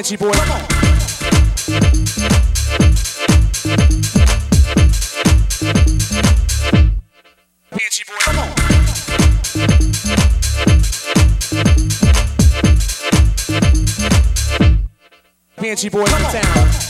Banshee boy. come on! Banshee boy. Come on. Banshee boy in down!